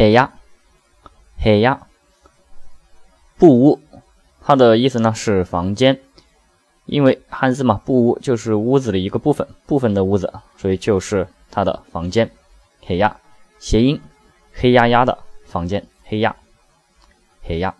黑压，黑压，布屋，它的意思呢是房间，因为汉字嘛，布屋就是屋子的一个部分，部分的屋子，所以就是它的房间。黑压，谐音，黑压压的房间，黑压，黑压。